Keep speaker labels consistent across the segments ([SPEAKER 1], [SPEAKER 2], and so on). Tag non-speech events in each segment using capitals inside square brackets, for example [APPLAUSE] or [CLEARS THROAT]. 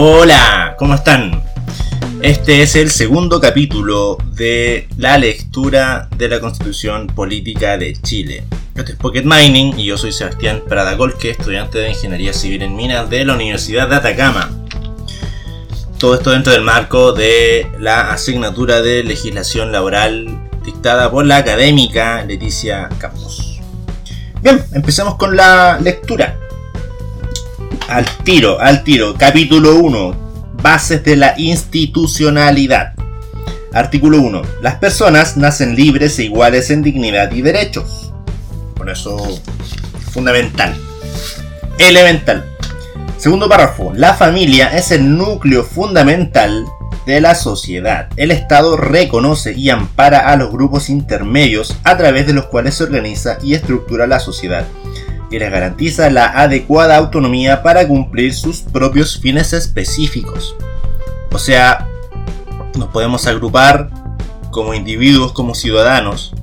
[SPEAKER 1] Hola, ¿cómo están? Este es el segundo capítulo de la lectura de la Constitución Política de Chile. Este es Pocket Mining y yo soy Sebastián Pradagolque, estudiante de Ingeniería Civil en Minas de la Universidad de Atacama. Todo esto dentro del marco de la asignatura de legislación laboral dictada por la académica Leticia Campos. Bien, empecemos con la lectura. Al tiro, al tiro. Capítulo 1 Bases de la institucionalidad. Artículo 1. Las personas nacen libres e iguales en dignidad y derechos. Por eso, fundamental. Elemental. Segundo párrafo. La familia es el núcleo fundamental de la sociedad. El Estado reconoce y ampara a los grupos intermedios a través de los cuales se organiza y estructura la sociedad y les garantiza la adecuada autonomía para cumplir sus propios fines específicos. O sea, nos podemos agrupar como individuos, como ciudadanos,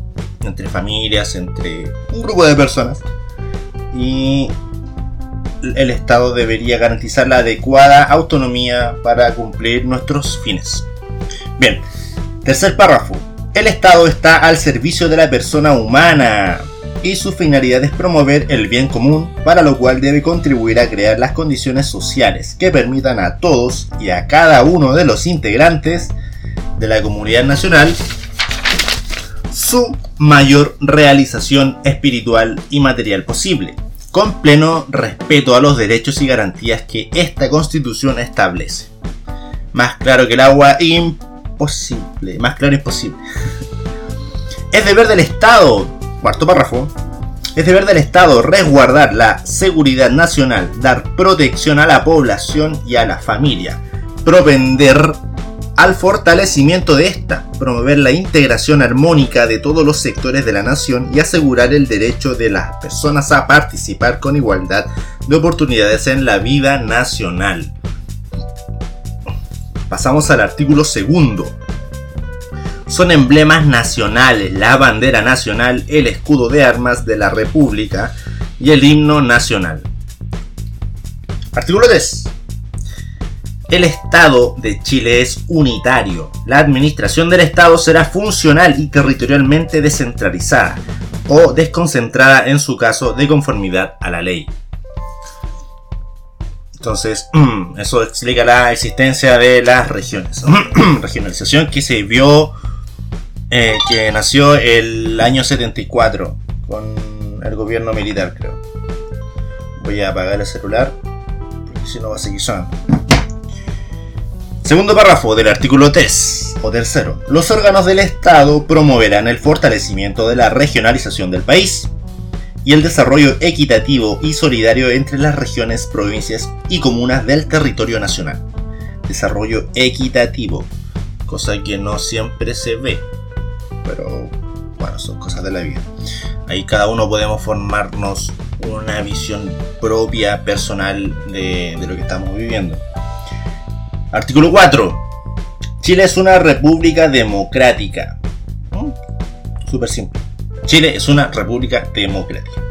[SPEAKER 1] entre familias, entre un grupo de personas. Y el Estado debería garantizar la adecuada autonomía para cumplir nuestros fines. Bien, tercer párrafo. El Estado está al servicio de la persona humana y su finalidad es promover el bien común, para lo cual debe contribuir a crear las condiciones sociales que permitan a todos y a cada uno de los integrantes de la comunidad nacional su mayor realización espiritual y material posible, con pleno respeto a los derechos y garantías que esta constitución establece. Más claro que el agua, imposible. Más claro imposible. Es deber del Estado Cuarto párrafo. Es deber del Estado resguardar la seguridad nacional, dar protección a la población y a la familia, propender al fortalecimiento de esta, promover la integración armónica de todos los sectores de la nación y asegurar el derecho de las personas a participar con igualdad de oportunidades en la vida nacional. Pasamos al artículo segundo son emblemas nacionales, la bandera nacional, el escudo de armas de la República y el himno nacional. Artículo 3. El Estado de Chile es unitario. La administración del Estado será funcional y territorialmente descentralizada o desconcentrada en su caso de conformidad a la ley. Entonces, [CLEARS THROAT] eso explica la existencia de las regiones. [CLEARS THROAT] Regionalización que se vio eh, que nació el año 74 con el gobierno militar, creo. Voy a apagar el celular porque si no va a seguir sonando. Segundo párrafo del artículo 3 o tercero. Los órganos del Estado promoverán el fortalecimiento de la regionalización del país y el desarrollo equitativo y solidario entre las regiones, provincias y comunas del territorio nacional. Desarrollo equitativo, cosa que no siempre se ve pero bueno, son cosas de la vida. Ahí cada uno podemos formarnos una visión propia, personal de, lo que estamos viviendo. Artículo 4. Chile es una república democrática. ¿Mm? Súper simple. Chile es una república democrática.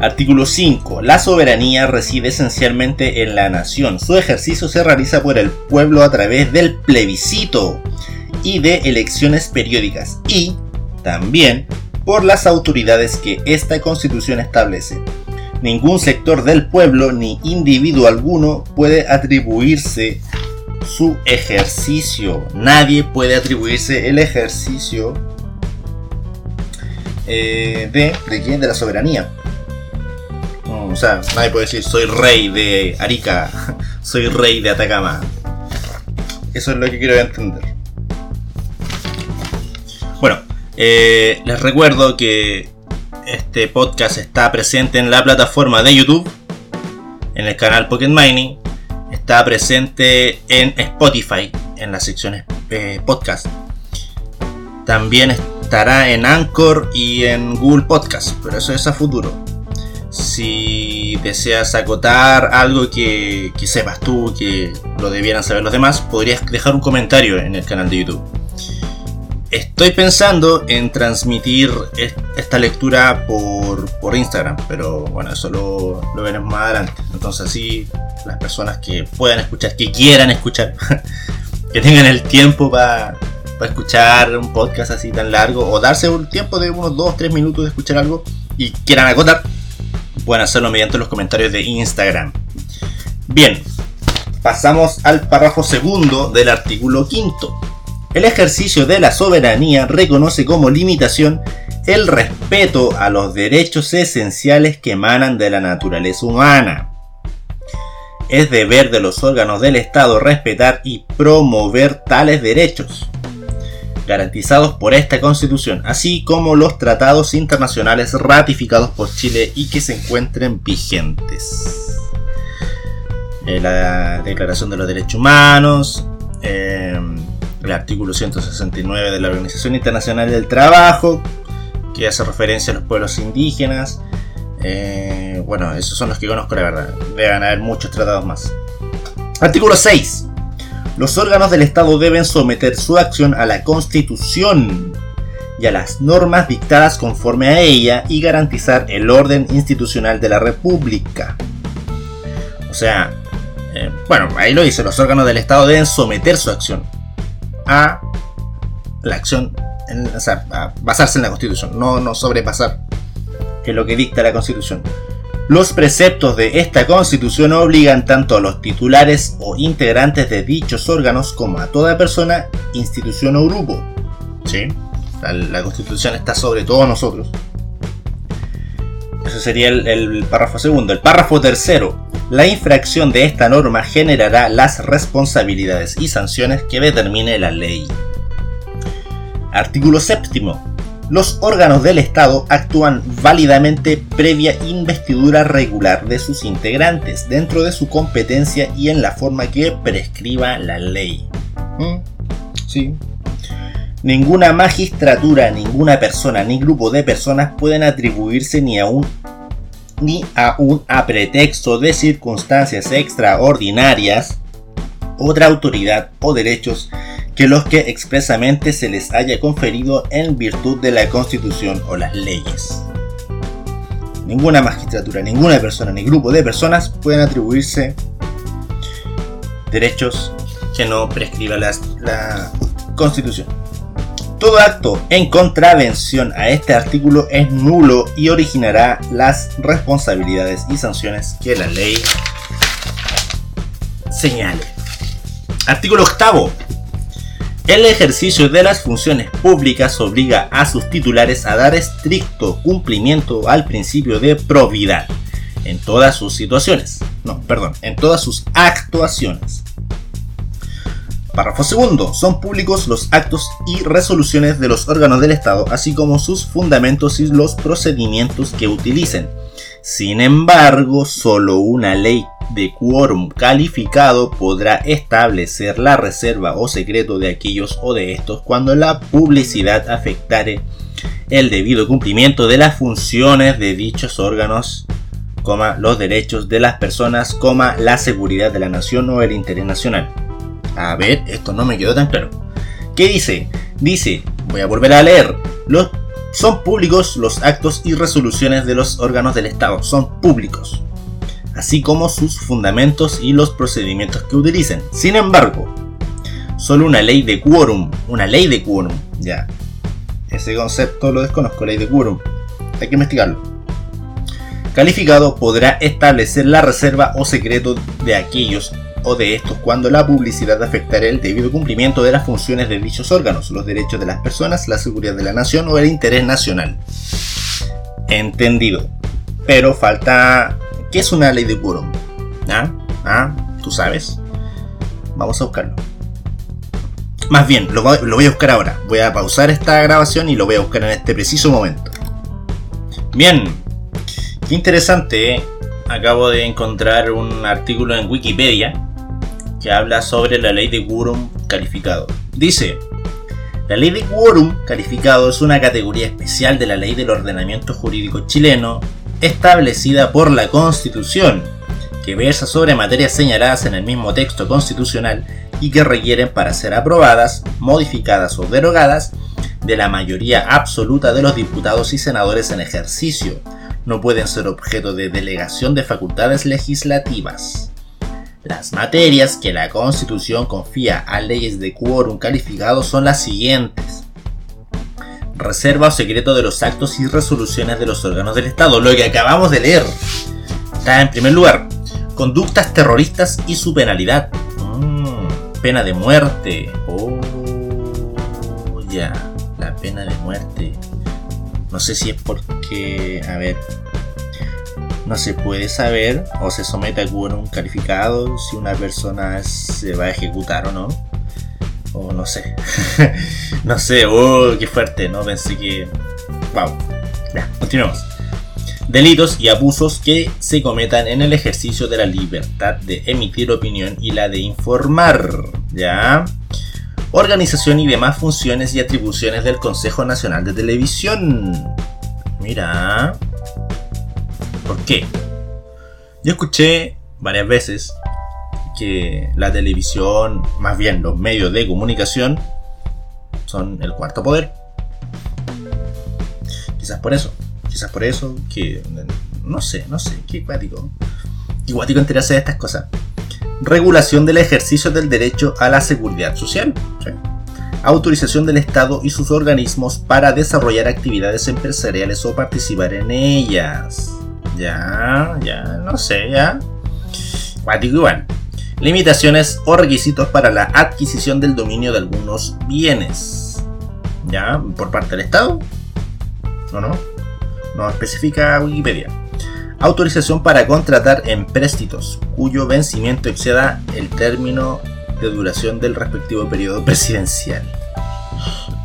[SPEAKER 1] Artículo 5. La soberanía reside esencialmente en la nación. Su ejercicio se realiza por el pueblo a través del plebiscito y de elecciones periódicas y también por las autoridades que esta constitución establece. Ningún sector del pueblo ni individuo alguno puede atribuirse su ejercicio. Nadie puede atribuirse el ejercicio eh, de, ¿de quién? De la soberanía. o sea, nadie puede decir soy rey de Arica, [LAUGHS] soy rey de Atacama. Eso es lo que quiero entender. Bueno, eh, les recuerdo que este podcast está presente en la plataforma de YouTube, en el canal Pocket Mining, está presente en Spotify, en las secciones eh, podcast. También estará en Anchor y en Google Podcast, pero eso es a futuro. Si deseas acotar algo que, que sepas tú, que lo debieran saber los demás, podrías dejar un comentario en el canal de YouTube. Estoy pensando en transmitir esta lectura por, por Instagram, pero bueno, eso lo, lo, veremos más adelante. Entonces así las personas que puedan escuchar, que quieran escuchar, [LAUGHS] que tengan el tiempo para escuchar un podcast así tan largo, o darse un tiempo de unos 2-3 minutos de escuchar algo y quieran acotar, pueden hacerlo mediante los comentarios de Instagram. Bien, pasamos al párrafo segundo del artículo quinto el ejercicio de la soberanía reconoce como limitación el respeto a los derechos esenciales que emanan de la naturaleza humana. Es deber de los órganos del Estado respetar y promover tales derechos, garantizados por esta Constitución, así como los tratados internacionales ratificados por Chile y que se encuentren vigentes. Eh, la Declaración de los Derechos Humanos, eh, el artículo 169 de la Organización Internacional del Trabajo, que hace referencia a los pueblos indígenas. Eh, bueno, esos son los que conozco, la verdad. Deben haber muchos tratados más. Artículo 6. Los órganos del Estado deben someter su acción a la Constitución y a las normas dictadas conforme a ella y garantizar el orden institucional de la República. O sea, eh, bueno, ahí lo dice, los órganos del Estado deben someter su acción a la acción, o sea, basarse en la Constitución, no, no sobrepasar, que lo que dicta la Constitución. Los preceptos de esta Constitución obligan tanto a los titulares o integrantes de dichos órganos como a toda persona, institución o grupo. ¿Sí? La, Constitución está sobre todos nosotros. Eso sería el párrafo segundo. El párrafo tercero la infracción de esta norma generará las responsabilidades y sanciones que determine la ley. Artículo 7. Los órganos del Estado actúan válidamente previa investidura regular de sus integrantes dentro de su competencia y en la forma que prescriba la ley. ¿Mm? Sí. Ninguna magistratura, ninguna persona ni grupo de personas pueden atribuirse ni a un ni aún a pretexto de circunstancias extraordinarias otra autoridad o derechos que los que expresamente se les haya conferido en virtud de la Constitución o las leyes. Ninguna magistratura, ninguna persona ni grupo de personas pueden atribuirse derechos que no prescriba la Constitución. Todo acto en contravención a este artículo es nulo y originará las responsabilidades y sanciones que la ley señale. Artículo 8. El ejercicio de las funciones públicas obliga a sus titulares a dar estricto cumplimiento al principio de probidad en todas sus situaciones. No, perdón, en todas sus actuaciones Párrafo segundo. Son públicos los actos y resoluciones de los órganos del Estado, así como sus fundamentos y los procedimientos que utilicen. Sin embargo, solo una ley de quórum calificado podrá establecer la reserva o secreto de aquellos o de estos cuando la publicidad afectare el debido cumplimiento de las funciones de dichos órganos, los derechos de las personas, la seguridad de la nación o el interés nacional. A ver, esto no me quedó tan claro. ¿Qué dice? Dice, voy a volver a leer. Son públicos los actos y resoluciones de los órganos del Estado. Son públicos. Así como sus fundamentos y los procedimientos que utilicen. Sin embargo, solo una ley de quórum. Una ley de quórum. Ya. Ese concepto lo desconozco, ley de quórum. Hay que investigarlo. Calificado podrá establecer la reserva o secreto de aquellos o de estos cuando la publicidad afectará el debido cumplimiento de las funciones de dichos órganos, los derechos de las personas, la seguridad de la nación o el interés nacional. Entendido. Pero falta... ¿Qué es una ley de quórum? ¿Ah? ¿Ah? ¿Tú sabes? Vamos a buscarlo. Más bien, lo, lo voy a buscar ahora. Voy a pausar esta grabación y lo voy a buscar en este preciso momento. Bien. Qué interesante, ¿eh? acabo de encontrar un artículo en Wikipedia que habla sobre la ley de quórum calificado. Dice, la ley de quórum calificado es una categoría especial de la ley del ordenamiento jurídico chileno establecida por la Constitución, que versa sobre materias señaladas en el mismo texto constitucional y que requieren para ser aprobadas, modificadas o derogadas de la mayoría absoluta de los diputados y senadores en ejercicio. No pueden ser objeto de delegación de facultades legislativas. Las materias que la Constitución confía a leyes de quórum calificado son las siguientes. Reserva o secreto de los actos y resoluciones de los órganos del Estado, lo que acabamos de leer. Está en primer lugar, conductas terroristas y su penalidad. Mm, pena de muerte. Oh, ya, la pena de muerte. No sé si es porque, a ver, no se puede saber o se somete a un calificado si una persona se va a ejecutar o no. O no sé. [LAUGHS] no sé, oh, qué fuerte, ¿no? Pensé que... Wow. Ya, continuemos. Delitos y abusos que se cometan en el ejercicio de la libertad de emitir opinión y la de informar. ¿Ya? Organización y demás funciones y atribuciones del Consejo Nacional de Televisión. Mira. ¿Por qué? Yo escuché varias veces que la televisión, más bien los medios de comunicación, son el cuarto poder. Quizás por eso, quizás por eso, que no sé, no sé, qué cuático. Qué cuático enterarse de estas cosas. Regulación del ejercicio del derecho a la seguridad social. Autorización del Estado y sus organismos para desarrollar actividades empresariales o participar en ellas. Ya, ya, no sé, ya. Cuático igual. Limitaciones o requisitos para la adquisición del dominio de algunos bienes. ¿Ya? ¿Por parte del Estado? ¿O no? No especifica Wikipedia. Autorización para contratar empréstitos cuyo vencimiento exceda el término de duración del respectivo periodo presidencial.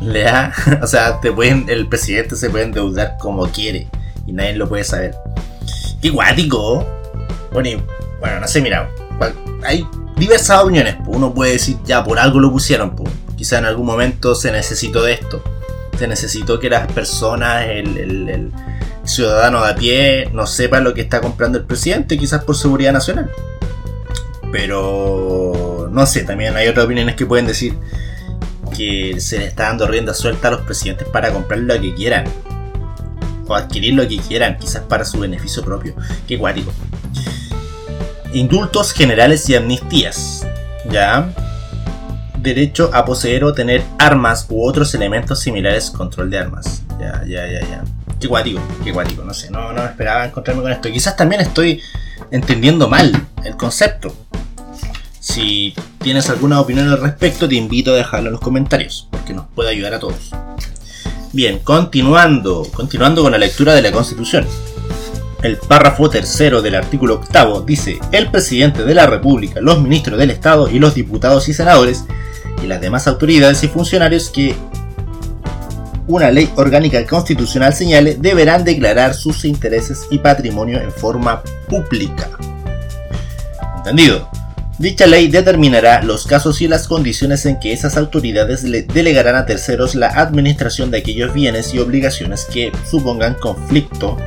[SPEAKER 1] Lea, [LAUGHS] o sea, te pueden, el presidente se puede endeudar como quiere y nadie lo puede saber. Qué guático. Bueno, bueno, no sé, mira, hay diversas opiniones. Uno puede decir, ya, por algo lo pusieron. Quizá en algún momento se necesitó de esto. Se necesitó que las personas, el, ciudadano de a pie, no sepan lo que está comprando el presidente, quizás por seguridad nacional. Pero, no sé, también hay otras opiniones que pueden decir que se le está dando rienda suelta a los presidentes para comprar lo que quieran o adquirir lo que quieran, quizás para su beneficio propio. Qué cuático. Indultos generales y amnistías. ¿Ya? Derecho a poseer o tener armas u otros elementos similares, control de armas. Ya, ya, ya, ya. Qué cuático, qué cuático, no sé, no, no esperaba encontrarme con esto. Quizás también estoy entendiendo mal el concepto. Si tienes alguna opinión al respecto, te invito a dejarlo en los comentarios, porque nos puede ayudar a todos. Bien, continuando, continuando con la lectura de la Constitución. El párrafo tercero del artículo octavo dice, el presidente de la República, los ministros del Estado y los diputados y senadores y las demás autoridades y funcionarios que una ley orgánica constitucional señale deberán declarar sus intereses y patrimonio en forma pública. ¿Entendido? Dicha ley determinará los casos y las condiciones en que esas autoridades le delegarán a terceros la administración de aquellos bienes y obligaciones que supongan conflicto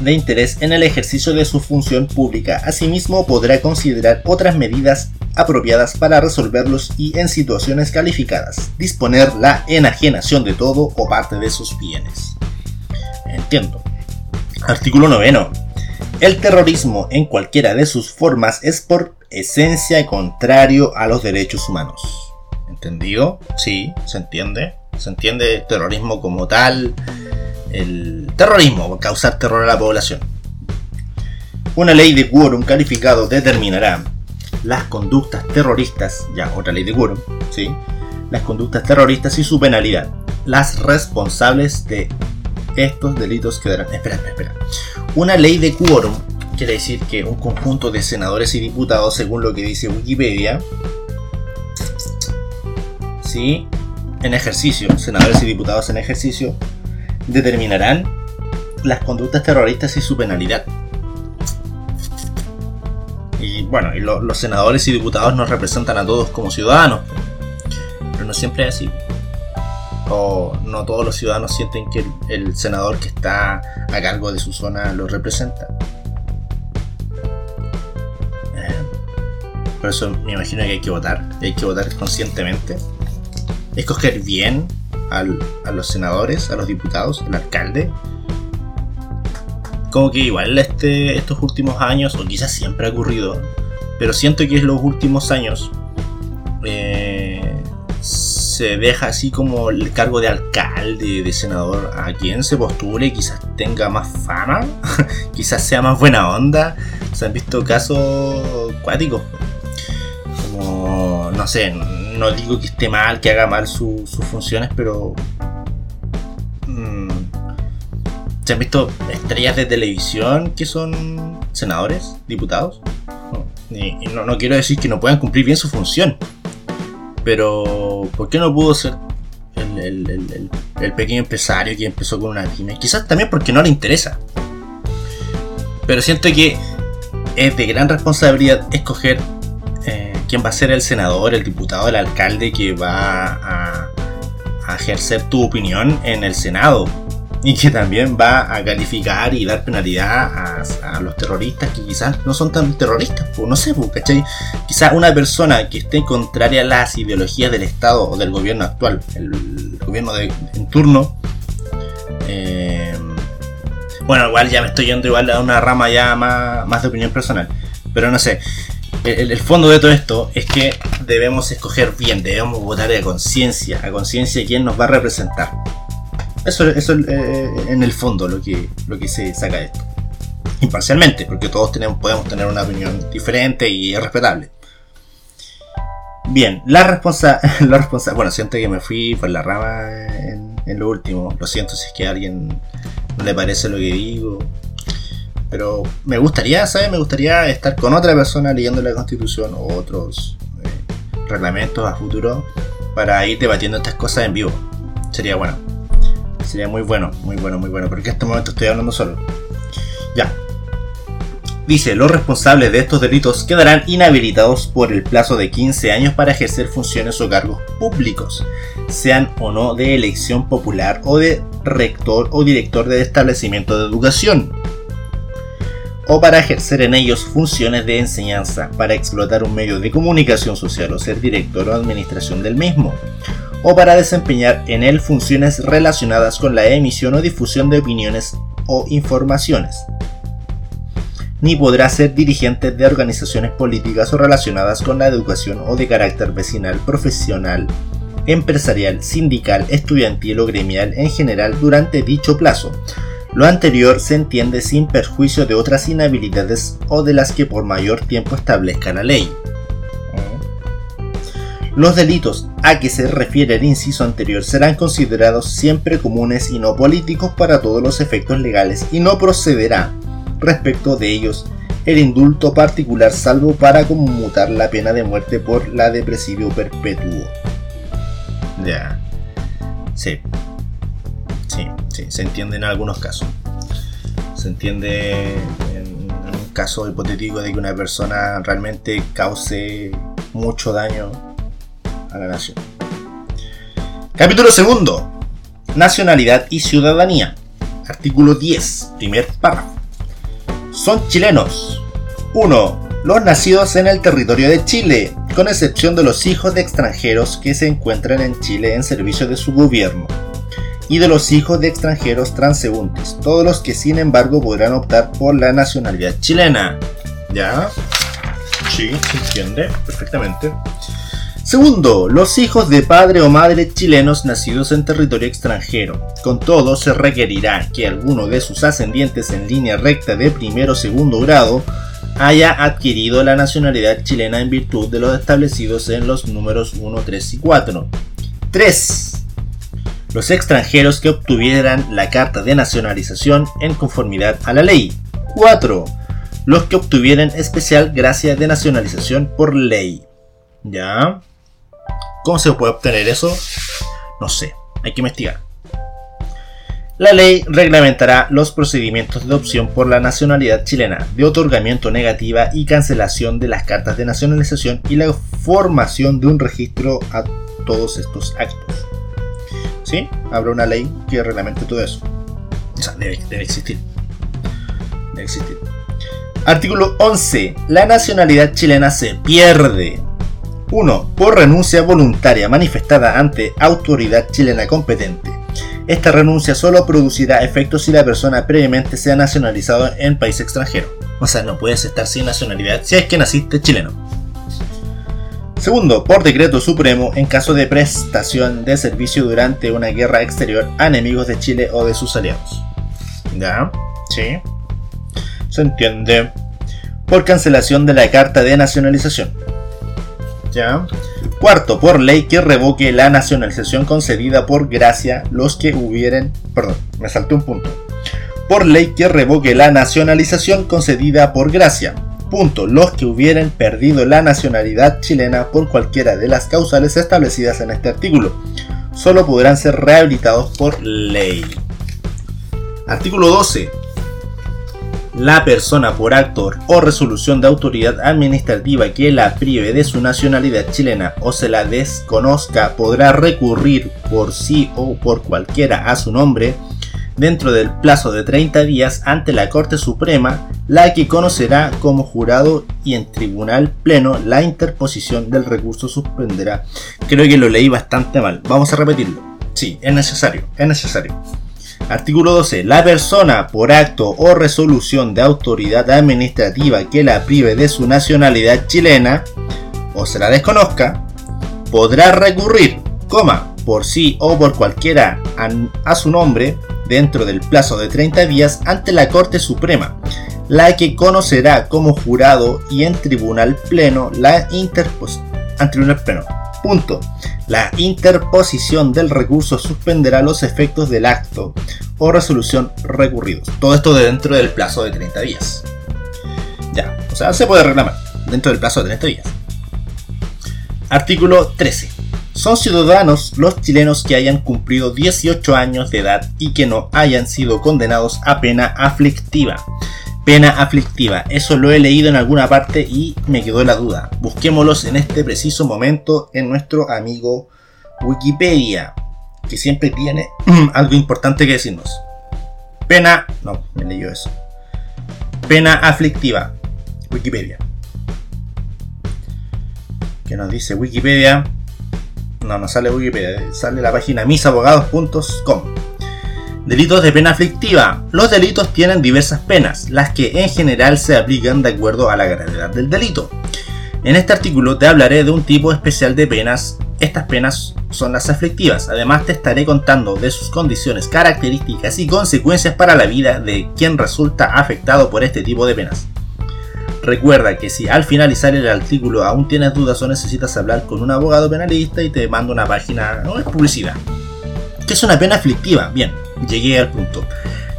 [SPEAKER 1] de interés en el ejercicio de su función pública. Asimismo, podrá considerar otras medidas apropiadas para resolverlos y en situaciones calificadas, disponer la enajenación de todo o parte de sus bienes. Entiendo. Artículo 9. El terrorismo en cualquiera de sus formas es por esencia contrario a los derechos humanos. ¿Entendido? Sí, se entiende. Se entiende el terrorismo como tal. El terrorismo, causar terror a la población. Una ley de quórum calificado determinará las conductas terroristas, ya otra ley de quórum, ¿sí? Las conductas terroristas y su penalidad. Las responsables de estos delitos quedarán. Espera, espera, espera. Una ley de quórum quiere decir que un conjunto de senadores y diputados, según lo que dice Wikipedia, ¿sí? en ejercicio, senadores y diputados en ejercicio, determinarán las conductas terroristas y su penalidad. Y bueno, y los senadores y diputados nos representan a todos como ciudadanos, pero no siempre es así o no todos los ciudadanos sienten que el, senador que está a cargo de su zona lo representa. Eh, por eso me imagino que hay que votar, hay que votar conscientemente, escoger bien a los senadores, a los diputados, al alcalde. Como que igual este, estos últimos años, o quizás siempre ha ocurrido, pero siento que en los últimos años eh, se deja así como el cargo de alcalde, de senador, a quien se postule, quizás tenga más fama, [LAUGHS] quizás sea más buena onda. Se han visto casos cuáticos. Como, no sé, no digo que esté mal, que haga mal sus funciones, pero... Mm, se han visto estrellas de televisión que son senadores, diputados. Y, no, no quiero decir que no puedan cumplir bien su función pero, ¿por qué no pudo ser el, pequeño empresario que empezó con una pyme? Quizás también porque no le interesa. Pero siento que es de gran responsabilidad escoger eh, quién va a ser el senador, el diputado, el alcalde que va a ejercer tu opinión en el Senado y que también va a calificar y dar penalidad a, los terroristas que quizás no son tan terroristas, pues no sé, pues, ¿cachai? Quizás una persona que esté contraria a las ideologías del Estado o del gobierno actual, el gobierno de, en turno, eh, bueno, igual ya me estoy yendo igual a una rama ya más, más de opinión personal, pero no sé. El, el, fondo de todo esto es que debemos escoger bien, debemos votar a conciencia, a conciencia quién nos va a representar. Eso, es eh, en el fondo lo que, lo que se saca de esto. Imparcialmente, porque todos tenemos, podemos tener una opinión diferente y es respetable. Bien, la responsa, [LAUGHS] la responsa bueno, siento que me fui por la rama en, lo último. Lo siento si es que a alguien no le parece lo que digo. Pero me gustaría, ¿sabes? Me gustaría estar con otra persona leyendo la constitución o otros eh, reglamentos a futuro para ir debatiendo estas cosas en vivo. Sería bueno. Sería muy bueno, muy bueno, muy bueno. Porque en este momento estoy hablando solo. Ya. Dice, los responsables de estos delitos quedarán inhabilitados por el plazo de 15 años para ejercer funciones o cargos públicos, sean o no de elección popular o de rector o director de establecimiento de educación, o para ejercer en ellos funciones de enseñanza, para explotar un medio de comunicación social o ser director o administración del mismo, o para desempeñar en él funciones relacionadas con la emisión o difusión de opiniones o informaciones. Ni podrá ser dirigente de organizaciones políticas o relacionadas con la educación o de carácter vecinal, profesional, empresarial, sindical, estudiantil o gremial en general durante dicho plazo. Lo anterior se entiende sin perjuicio de otras inhabilidades o de las que por mayor tiempo establezca la ley. Los delitos a que se refiere el inciso anterior serán considerados siempre comunes y no políticos para todos los efectos legales y no procederá respecto de ellos el indulto particular salvo para conmutar la pena de muerte por la de presidio perpetuo. Ya. Sí. Sí, sí, se entiende en algunos casos. Se entiende en un caso hipotético de que una persona realmente cause mucho daño a la nación. Capítulo segundo. Nacionalidad y ciudadanía. Artículo 10, primer párrafo. Son chilenos. 1. Los nacidos en el territorio de Chile, con excepción de los hijos de extranjeros que se encuentran en Chile en servicio de su gobierno, y de los hijos de extranjeros transeúntes, todos los que sin embargo podrán optar por la nacionalidad chilena. ¿Ya? Sí, se entiende perfectamente. Segundo, los hijos de padre o madre chilenos nacidos en territorio extranjero. Con todo, se requerirá que alguno de sus ascendientes en línea recta de primero o segundo grado haya adquirido la nacionalidad chilena en virtud de los establecidos en los números 1, 3 y 4. 3. Los extranjeros que obtuvieran la carta de nacionalización en conformidad a la ley. 4. Los que obtuvieran especial gracia de nacionalización por ley. ¿Ya? ¿Cómo se puede obtener eso? No sé, hay que investigar. La ley reglamentará los procedimientos de opción por la nacionalidad chilena, de otorgamiento negativa y cancelación de las cartas de nacionalización y la formación de un registro a todos estos actos. ¿Sí? Habrá una ley que reglamente todo eso. O sea, debe, debe existir. Debe existir. Artículo 11. La nacionalidad chilena se pierde 1. Por renuncia voluntaria manifestada ante autoridad chilena competente. Esta renuncia solo producirá efectos si la persona previamente sea nacionalizado en país extranjero. O sea, no puedes estar sin nacionalidad si es que naciste chileno. Segundo, por decreto supremo en caso de prestación de servicio durante una guerra exterior a enemigos de Chile o de sus aliados. ¿Ya? Sí. Se entiende. Por cancelación de la carta de nacionalización. ¿Ya? Cuarto, por ley que revoque la nacionalización concedida por gracia los que hubieren... Perdón, me salté un punto. Por ley que revoque la nacionalización concedida por gracia. Punto, los que hubieren perdido la nacionalidad chilena por cualquiera de las causales establecidas en este artículo. Solo podrán ser rehabilitados por ley. Artículo 12 la persona por acto o resolución de autoridad administrativa que la prive de su nacionalidad chilena o se la desconozca podrá recurrir por sí o por cualquiera a su nombre dentro del plazo de 30 días ante la Corte Suprema, la que conocerá como jurado y en tribunal pleno la interposición del recurso suspenderá. Creo que lo leí bastante mal. Vamos a repetirlo. Sí, es necesario, es necesario. Artículo 12. La persona por acto o resolución de autoridad administrativa que la prive de su nacionalidad chilena o se la desconozca, podrá recurrir, coma, por sí o por cualquiera a, su nombre dentro del plazo de 30 días ante la Corte Suprema, la que conocerá como jurado y en tribunal pleno la interposición. Punto. La interposición del recurso suspenderá los efectos del acto o resolución recurridos. Todo esto dentro del plazo de 30 días. Ya, o sea, se puede reclamar dentro del plazo de 30 días. Artículo 13. Son ciudadanos los chilenos que hayan cumplido 18 años de edad y que no hayan sido condenados a pena aflictiva Pena aflictiva. Eso lo he leído en alguna parte y me quedó la duda. Busquémoslos en este preciso momento en nuestro amigo Wikipedia, que siempre tiene [CLEARS THROAT] algo importante que decirnos. Pena... No, me leyó eso. Pena aflictiva. Wikipedia. ¿Qué nos dice Wikipedia? No, no sale Wikipedia, sale la página misabogados.com. Delitos de pena aflictiva. Los delitos tienen diversas penas, las que en general se aplican de acuerdo a la gravedad del delito. En este artículo te hablaré de un tipo especial de penas. Estas penas son las aflictivas. Además te estaré contando de sus condiciones, características y consecuencias para la vida de quien resulta afectado por este tipo de penas. Recuerda que si al finalizar el artículo aún tienes dudas o necesitas hablar con un abogado penalista y te mando una página, no es publicidad. ¿Qué es una pena aflictiva? Bien, llegué al punto.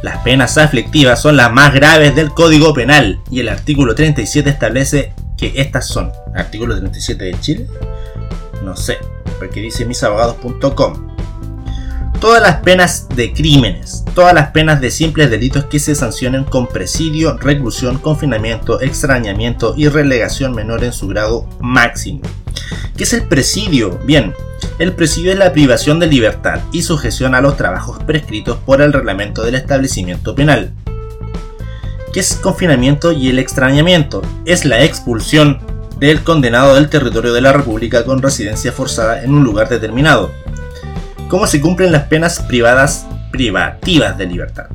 [SPEAKER 1] Las penas aflictivas son las más graves del Código Penal y el artículo 37 establece que estas son. ¿Artículo 37 de Chile? No sé, porque dice misabogados.com. Todas las penas de crímenes, todas las penas de simples delitos que se sancionen con presidio, reclusión, confinamiento, extrañamiento y relegación menor en su grado máximo. ¿Qué es el presidio? Bien, el presidio es la privación de libertad y sujeción a los trabajos prescritos por el reglamento del establecimiento penal. ¿Qué es confinamiento y el extrañamiento? Es la expulsión del condenado del territorio de la República con residencia forzada en un lugar determinado. ¿Cómo se cumplen las penas privadas privativas de libertad?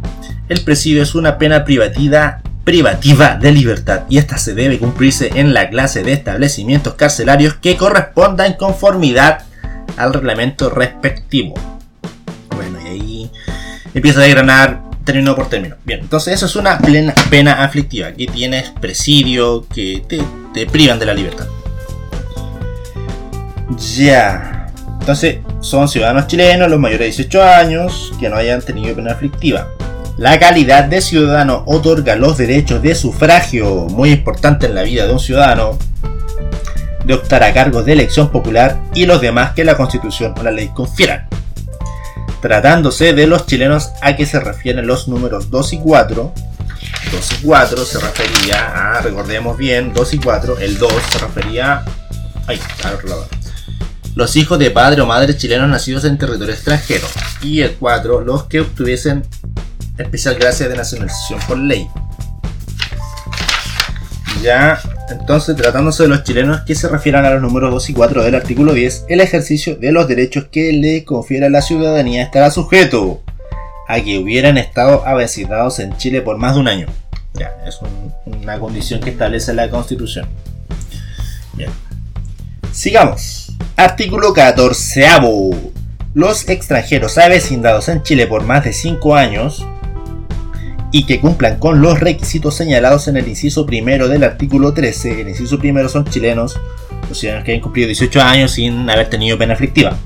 [SPEAKER 1] El presidio es una pena privativa, privativa de libertad y esta se debe cumplirse en la clase de establecimientos carcelarios que corresponda en conformidad al reglamento respectivo. Bueno, y ahí empieza a desgranar término por término. Bien, entonces eso es una plena pena aflictiva. Aquí tienes presidio que te, privan de la libertad. Ya. Entonces, son ciudadanos chilenos, los mayores de 18 años, que no hayan tenido pena aflictiva. La calidad de ciudadano otorga los derechos de sufragio, muy importante en la vida de un ciudadano, de optar a cargos de elección popular y los demás que la Constitución o la ley confieran. Tratándose de los chilenos a que se refieren los números 2 y 4, 2 y 4 se refería a, recordemos bien, 2 y 4, el 2 se refería ay, los hijos de padre o madre chilenos nacidos en territorio extranjero. Y el 4, los que obtuviesen especial gracia de nacionalización por ley. Ya Entonces, tratándose de los chilenos que se refieran a los números 2 y 4 del artículo 10, el ejercicio de los derechos que le confiere la ciudadanía estará sujeto a que hubieran estado avecinados en Chile por más de un año. Ya, es una condición que establece la Constitución. Bien. Sigamos. Artículo 14. Los extranjeros avecindados en Chile por más de 5 años y que cumplan con los requisitos señalados en el inciso primero del artículo 13. El inciso primero son chilenos, los ciudadanos que hayan cumplido 18 años sin haber tenido pena aflictiva.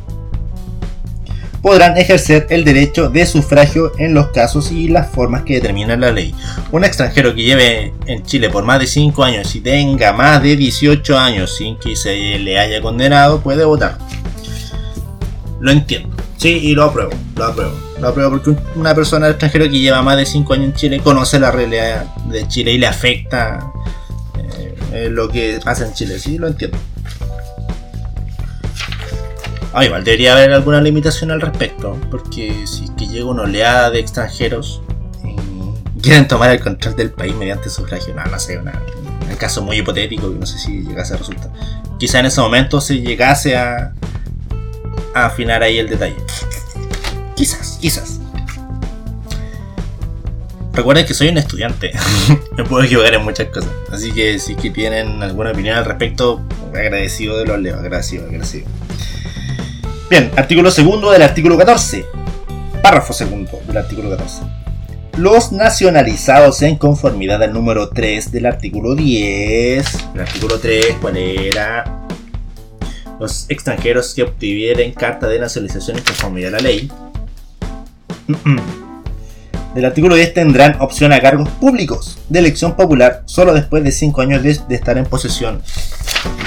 [SPEAKER 1] Podrán ejercer el derecho de sufragio en los casos y las formas que determina la ley. Un extranjero que lleve en Chile por más de 5 años y tenga más de 18 años sin que se le haya condenado puede votar. Lo entiendo. Sí, y lo apruebo, lo apruebo. Lo apruebo porque una persona extranjera que lleva más de 5 años en Chile conoce la realidad de Chile y le afecta eh, lo que pasa en Chile. Sí, lo entiendo. Ah, igual debería haber alguna limitación al respecto, porque si que llega una oleada de extranjeros y quieren tomar el control del país mediante sufragio, no, no sé, un caso muy hipotético que no sé si llegase a resultar. Quizá en ese momento se llegase a, afinar ahí el detalle. Quizás, quizás. Recuerden que soy un estudiante. [LAUGHS] Me puedo equivocar en muchas cosas. Así que si que tienen alguna opinión al respecto, agradecido de los leo. Agradecido, agradecido. Bien, artículo segundo del artículo 14. Párrafo segundo del artículo 14. Los nacionalizados en conformidad al número 3 del artículo 10. El artículo 3, ¿cuál era? los extranjeros que obtuvieran carta de nacionalización en conformidad a la ley. Del artículo 10 tendrán opción a cargos públicos de elección popular solo después de 5 años de, estar en posesión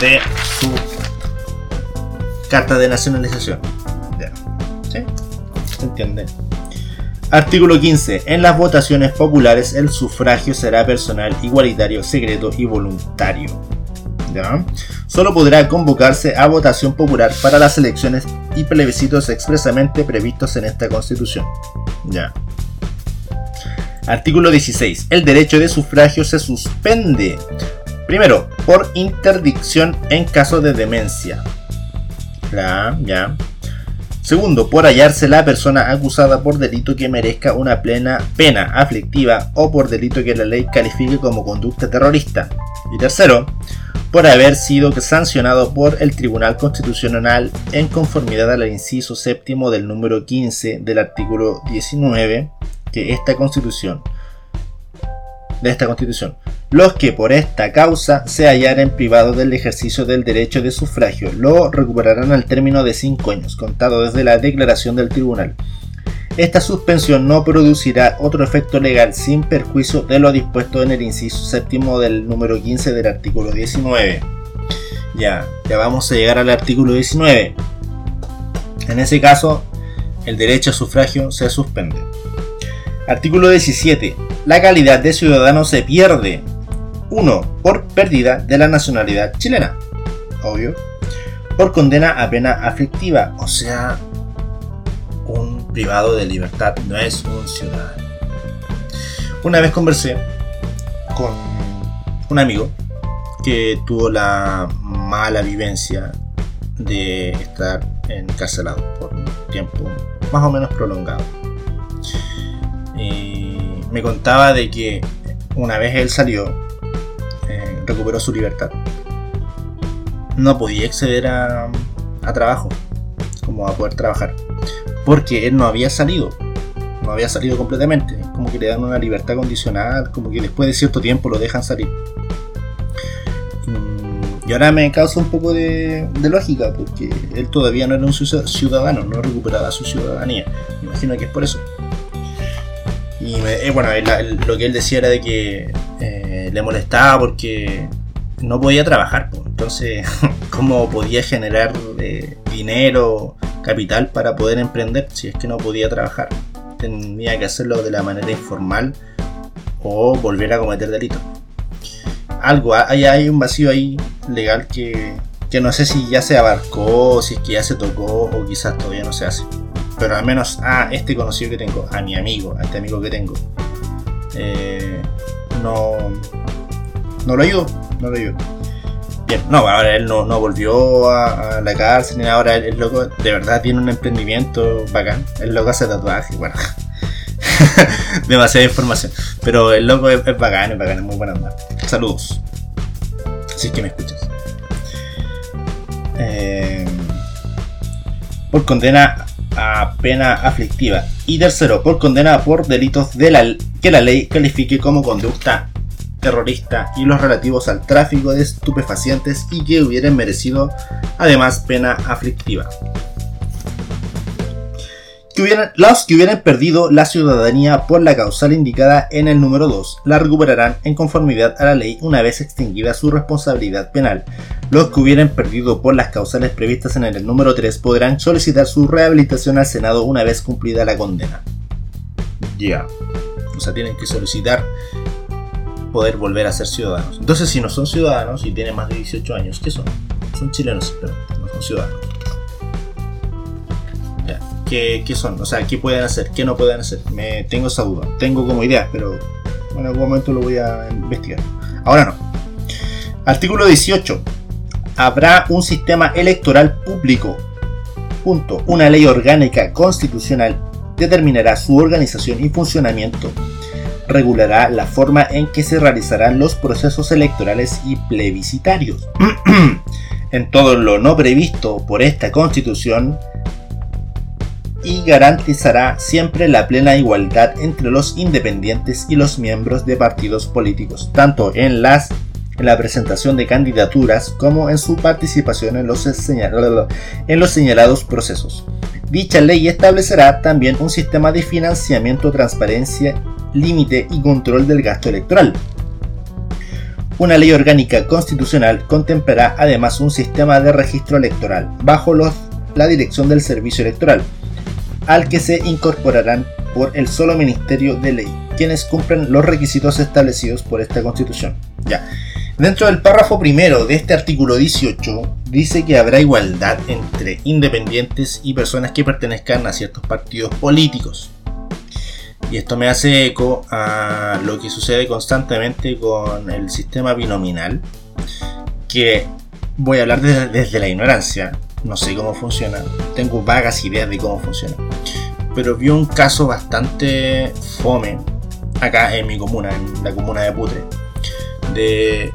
[SPEAKER 1] de su carta de nacionalización. Ya. ¿Sí? ¿Se entiende? Artículo 15. En las votaciones populares el sufragio será personal, igualitario, secreto y voluntario. Solo podrá convocarse a votación popular para las elecciones y plebiscitos expresamente previstos en esta Constitución. Ya. Artículo 16. El derecho de sufragio se suspende. Primero, por interdicción en caso de demencia. Ya, ya. Segundo, por hallarse la persona acusada por delito que merezca una plena pena aflictiva o por delito que la ley califique como conducta terrorista. Y tercero, por haber sido sancionado por el Tribunal Constitucional en conformidad al inciso séptimo del número 15 del artículo 19 de esta Constitución. De esta Constitución. Los que por esta causa se hallaren privados del ejercicio del derecho de sufragio lo recuperarán al término de cinco años, contado desde la declaración del tribunal esta suspensión no producirá otro efecto legal sin perjuicio de lo dispuesto en el inciso séptimo del número 15 del artículo 19. Ya, ya vamos a llegar al artículo 19. En ese caso, el derecho a sufragio se suspende. Artículo 17. La calidad de ciudadano se pierde. 1. Por pérdida de la nacionalidad chilena. Obvio. Por condena a pena aflictiva. O sea, privado de libertad, no es un ciudadano. Una vez conversé con un amigo que tuvo la mala vivencia de estar encarcelado por un tiempo más o menos prolongado. Y me contaba de que una vez él salió, eh, recuperó su libertad, no podía acceder a, a trabajo, como a poder trabajar porque él no había salido, no había salido completamente, como que le dan una libertad condicional, como que después de cierto tiempo lo dejan salir. Mm, y ahora me causa un poco de, lógica, porque él todavía no era un ciudadano, no recuperaba su ciudadanía. Me imagino que es por eso. Y eh, bueno, lo que él decía era de que eh, le molestaba porque no podía trabajar. Entonces, [LAUGHS] ¿cómo podía generar eh, dinero capital para poder emprender si es que no podía trabajar. Tenía que hacerlo de la manera informal o volver a cometer delitos. Algo, hay, hay un vacío ahí legal que, que no sé si ya se abarcó, si es que ya se tocó o quizás todavía no se hace. Pero al menos a este conocido que tengo, a mi amigo, a este amigo que tengo, eh, no, no lo ayudo. no lo vio. No, ahora él no, no volvió a, la cárcel ni ahora el, el loco de verdad tiene un emprendimiento bacán. El loco hace tatuajes, bueno. [LAUGHS] Demasiada información. Pero el loco es, es bacán, es bacán, es muy buena onda. Saludos. Si es que me escuchas. Eh, por condena a pena aflictiva. Y tercero, por condena por delitos de la, que la ley califique como conducta terrorista y los relativos al tráfico de estupefacientes y que hubieran merecido además pena aflictiva. Que hubieran, los que hubieran perdido la ciudadanía por la causal indicada en el número 2 la recuperarán en conformidad a la ley una vez extinguida su responsabilidad penal. Los que hubieran perdido por las causales previstas en el número 3 podrán solicitar su rehabilitación al Senado una vez cumplida la condena. Ya. O sea, tienen que solicitar poder volver a ser ciudadanos. Entonces, si no son ciudadanos y tienen más de 18 años, ¿qué son? Son chilenos simplemente, no son ciudadanos. ¿Qué, qué son? O sea, ¿qué pueden hacer? ¿Qué no pueden hacer? Me tengo esa duda. Tengo como idea, pero en algún momento lo voy a investigar. Ahora no. Artículo 18. Habrá un sistema electoral público. Punto. Una ley orgánica constitucional determinará su organización y funcionamiento regulará la forma en que se realizarán los procesos electorales y plebiscitarios. [CLEARS THROAT] en todo lo no previsto por esta constitución y garantizará siempre la plena igualdad entre los independientes y los miembros de partidos políticos, tanto en, las, en la presentación de candidaturas como en su participación en los, en los señalados procesos. Dicha ley establecerá también un sistema de financiamiento, transparencia límite y control del gasto electoral. Una ley orgánica constitucional contemplará además un sistema de registro electoral bajo la dirección del servicio electoral, al que se incorporarán por el solo Ministerio de Ley, quienes cumplen los requisitos establecidos por esta constitución. Ya. Dentro del párrafo primero de este artículo 18 dice que habrá igualdad entre independientes y personas que pertenezcan a ciertos partidos políticos. Y esto me hace eco a lo que sucede constantemente con el sistema binominal, que voy a hablar desde, desde la ignorancia, no sé cómo funciona, tengo vagas ideas de cómo funciona, pero vi un caso bastante fome acá en mi comuna, en la comuna de Putre, de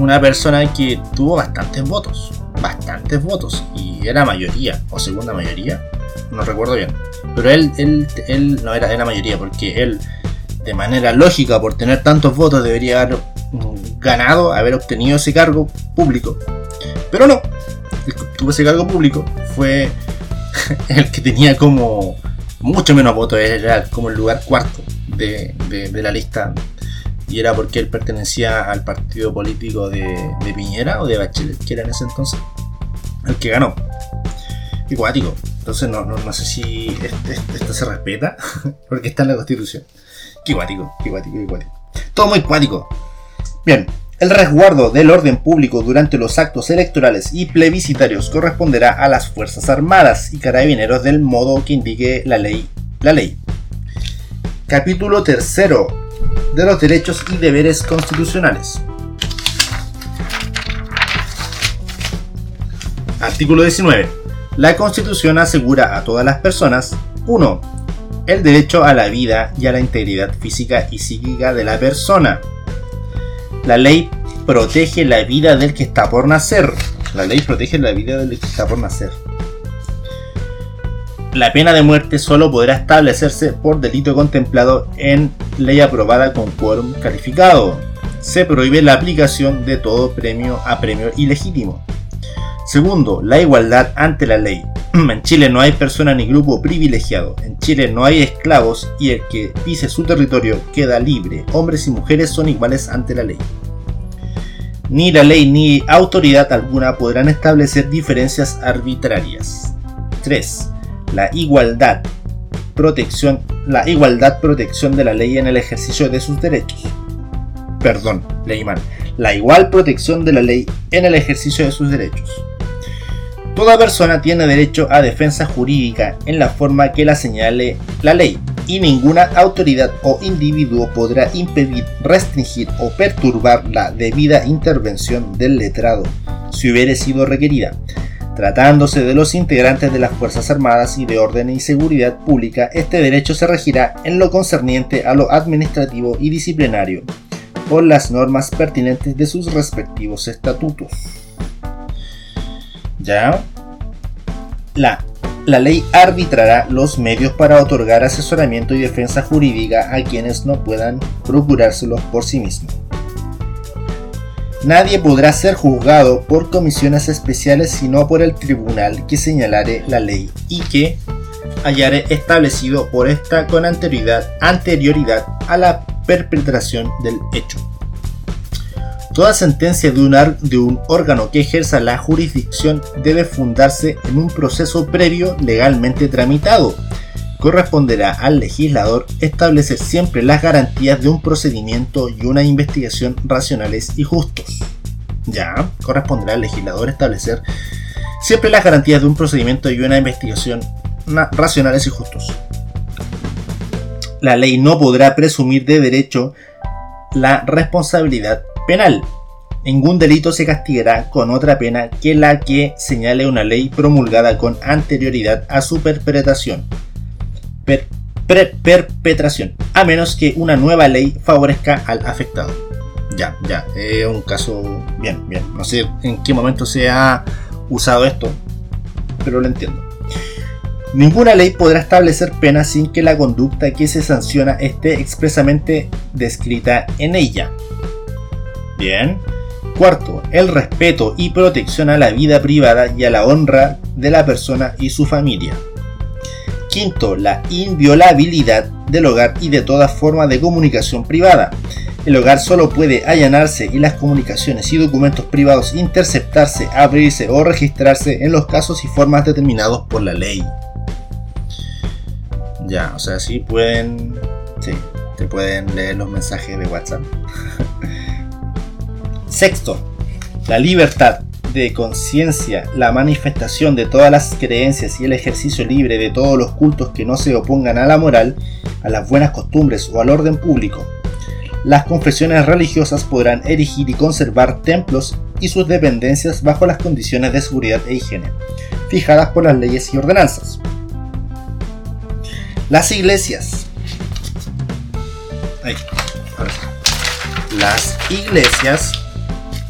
[SPEAKER 1] una persona que tuvo bastantes votos, bastantes votos, y era mayoría o segunda mayoría, no recuerdo bien pero él, él, él no era de la mayoría, porque él, de manera lógica, por tener tantos votos, debería haber ganado, haber obtenido ese cargo público. Pero no, el que obtuvo ese cargo público fue [LAUGHS] el que tenía como mucho menos votos, era como el lugar cuarto de, de, la lista. Y era porque él pertenecía al partido político de, de Piñera o de Bachelet, que era en ese entonces el que ganó. Iguático. Entonces no, no, sé si esto se respeta, [LAUGHS] porque está en la constitución. Qué guático, qué. Todo muy cuático. Bien, el resguardo del orden público durante los actos electorales y plebiscitarios corresponderá a las Fuerzas Armadas y Carabineros del modo que indique la ley. La ley. Capítulo tercero de los derechos y deberes constitucionales. Artículo 19 la Constitución asegura a todas las personas 1. El derecho a la vida y a la integridad física y psíquica de la persona. La ley protege la vida del que está por nacer. La ley protege la vida del que está por nacer. La pena de muerte solo podrá establecerse por delito contemplado en ley aprobada con quórum calificado. Se prohíbe la aplicación de todo premio a premio ilegítimo. Segundo, la igualdad ante la ley. [CLEARS THROAT] En Chile no hay persona ni grupo privilegiado. En Chile no hay esclavos y el que pise su territorio queda libre. Hombres y mujeres son iguales ante la ley. Ni la ley ni autoridad alguna podrán establecer diferencias arbitrarias. 3. La igualdad. Protección, la igualdad protección de la ley en el ejercicio de sus derechos. Perdón, leí mal. La igual protección de la ley en el ejercicio de sus derechos. Toda persona tiene derecho a defensa jurídica en la forma que la señale la ley, y ninguna autoridad o individuo podrá impedir, restringir o perturbar la debida intervención del letrado, si hubiere sido requerida. Tratándose de los integrantes de las Fuerzas Armadas y de Orden y Seguridad Pública, este derecho se regirá en lo concerniente a lo administrativo y disciplinario, por las normas pertinentes de sus respectivos estatutos. ¿Ya? La la ley arbitrará los medios para otorgar asesoramiento y defensa jurídica a quienes no puedan procurárselos por sí mismos. Nadie podrá ser juzgado por comisiones especiales sino por el tribunal que señalare la ley y que hayare establecido por esta con anterioridad, anterioridad a la perpetración del hecho. Toda sentencia de un, órgano que ejerza la jurisdicción debe fundarse en un proceso previo legalmente tramitado. Corresponderá al legislador establecer siempre las garantías de un procedimiento y una investigación racionales y justos. Ya, corresponderá al legislador establecer siempre las garantías de un procedimiento y una investigación racionales y justos. La ley no podrá presumir de derecho la responsabilidad penal. Ningún delito se castigará con otra pena que la que señale una ley promulgada con anterioridad a su perpetración. perpetración, a menos que una nueva ley favorezca al afectado. Ya, ya, es un caso bien, bien. No sé en qué momento se ha usado esto, pero lo entiendo. Ninguna ley podrá establecer pena sin que la conducta que se sanciona esté expresamente descrita en ella. Bien. Cuarto, el respeto y protección a la vida privada y a la honra de la persona y su familia. Quinto, la inviolabilidad del hogar y de toda forma de comunicación privada. El hogar solo puede allanarse y las comunicaciones y documentos privados interceptarse, abrirse o registrarse en los casos y formas determinados por la ley. Ya, o sea, sí pueden. Sí, te pueden leer los mensajes de WhatsApp. [LAUGHS] Sexto, la libertad de conciencia, la manifestación de todas las creencias y el ejercicio libre de todos los cultos que no se opongan a la moral, a las buenas costumbres o al orden público. Las confesiones religiosas podrán erigir y conservar templos y sus dependencias bajo las condiciones de seguridad e higiene, fijadas por las leyes y ordenanzas. Las iglesias. Las iglesias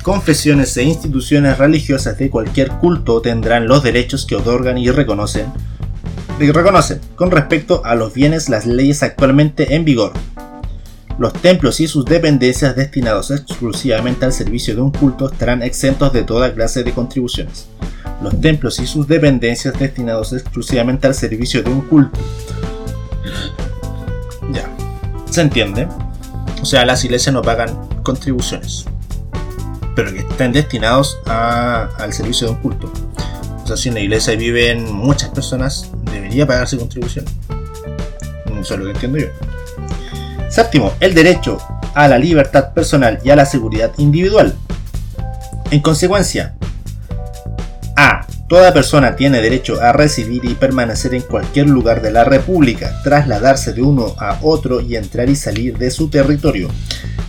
[SPEAKER 1] confesiones e instituciones religiosas de cualquier culto tendrán los derechos que otorgan y reconocen, y reconocen con respecto a los bienes las leyes actualmente en vigor. Los templos y sus dependencias destinados exclusivamente al servicio de un culto estarán exentos de toda clase de contribuciones. Los templos y sus dependencias destinados exclusivamente al servicio de un culto. Ya. ¿Se entiende? O sea, las iglesias no pagan contribuciones pero que estén destinados al servicio de un culto. O sea, si en la iglesia viven muchas personas, debería pagarse contribución. Eso es lo que entiendo yo. Séptimo, el derecho a la libertad personal y a la seguridad individual. En consecuencia, A. Toda persona tiene derecho a residir y permanecer en cualquier lugar de la República, trasladarse de uno a otro y entrar y salir de su territorio,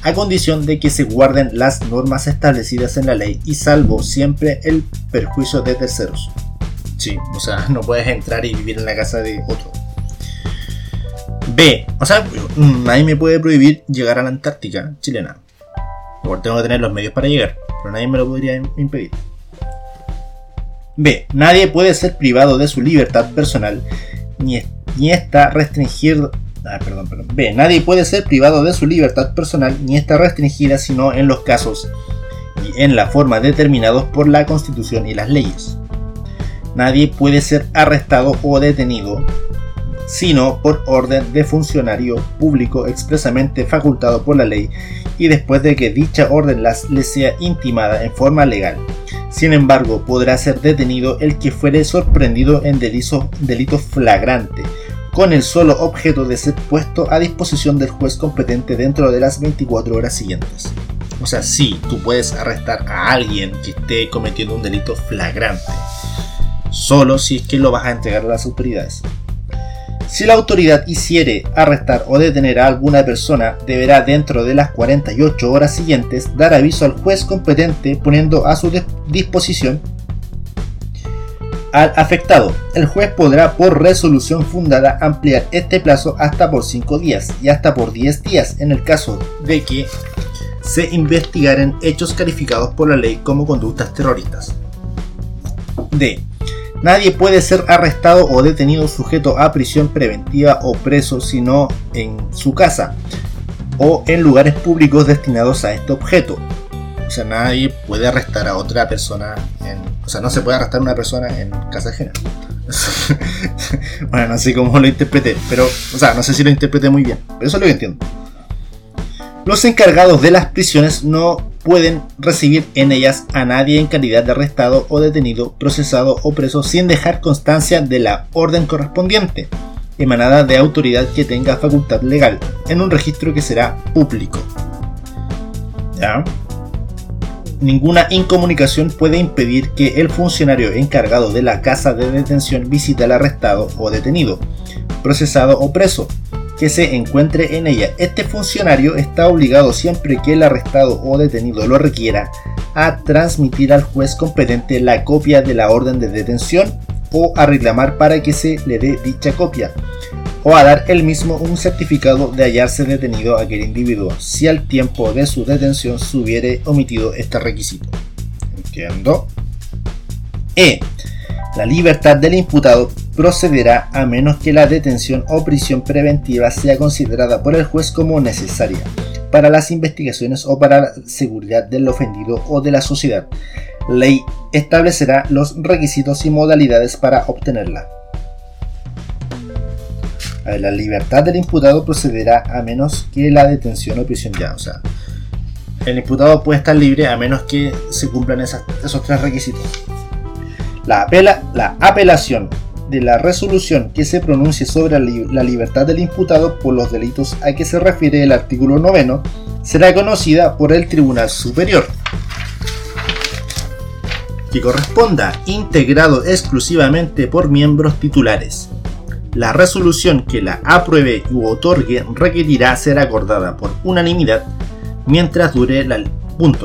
[SPEAKER 1] a condición de que se guarden las normas establecidas en la ley y salvo siempre el perjuicio de terceros. Sí, o sea, [LAUGHS] no puedes entrar y vivir en la casa de otro. B. O sea, nadie me puede prohibir llegar a la Antártica chilena. Igual tengo que tener los medios para llegar, pero nadie me lo podría impedir. B. Nadie puede ser privado de su libertad personal ni, ni está restringido. Ah, perdón, perdón. Nadie puede ser privado de su libertad personal ni está restringida sino en los casos y en la forma determinados por la Constitución y las leyes. Nadie puede ser arrestado o detenido sino por orden de funcionario público expresamente facultado por la ley y después de que dicha orden las, le sea intimada en forma legal sin embargo, podrá ser detenido el que fuere sorprendido en delito, flagrante, con el solo objeto de ser puesto a disposición del juez competente dentro de las 24 horas siguientes. O sea, sí, tú puedes arrestar a alguien que esté cometiendo un delito flagrante, solo si es que lo vas a entregar a las autoridades. Si la autoridad hiciere arrestar o detener a alguna persona, deberá dentro de las 48 horas siguientes dar aviso al juez competente poniendo a su disposición al afectado. El juez podrá por resolución fundada ampliar este plazo hasta por 5 días y hasta por 10 días en el caso de que se investigaren hechos calificados por la ley como conductas terroristas. D. Nadie puede ser arrestado o detenido sujeto a prisión preventiva o preso sino en su casa o en lugares públicos destinados a este objeto. O sea, nadie puede arrestar a otra persona en... O sea, no se puede arrestar a una persona en casa ajena. [LAUGHS] bueno, no sé cómo lo interpreté, pero... O sea, no sé si lo interpreté muy bien, pero eso es lo que entiendo. Los encargados de las prisiones no pueden recibir en ellas a nadie en calidad de arrestado o detenido, procesado o preso sin dejar constancia de la orden correspondiente, emanada de autoridad que tenga facultad legal, en un registro que será público. Ninguna incomunicación puede impedir que el funcionario encargado de la casa de detención visite al arrestado o detenido, procesado o preso, que se encuentre en ella. Este funcionario está obligado siempre que el arrestado o detenido lo requiera a transmitir al juez competente la copia de la orden de detención o a reclamar para que se le dé dicha copia o a dar él mismo un certificado de hallarse detenido a aquel individuo si al tiempo de su detención se hubiere omitido este requisito. Entiendo. E. La libertad del imputado procederá a menos que la detención o prisión preventiva sea considerada por el juez como necesaria para las investigaciones o para la seguridad del ofendido o de la sociedad. Ley establecerá los requisitos y modalidades para obtenerla. la libertad del imputado procederá a menos que la detención o prisión ya, o sea, el imputado puede estar libre a menos que se cumplan esos tres requisitos. La, apela, la apelación de la resolución que se pronuncie sobre la libertad del imputado por los delitos a que se refiere el artículo 9 será conocida por el Tribunal Superior, que corresponda integrado exclusivamente por miembros titulares. La resolución que la apruebe u otorgue requerirá ser acordada por unanimidad mientras dure la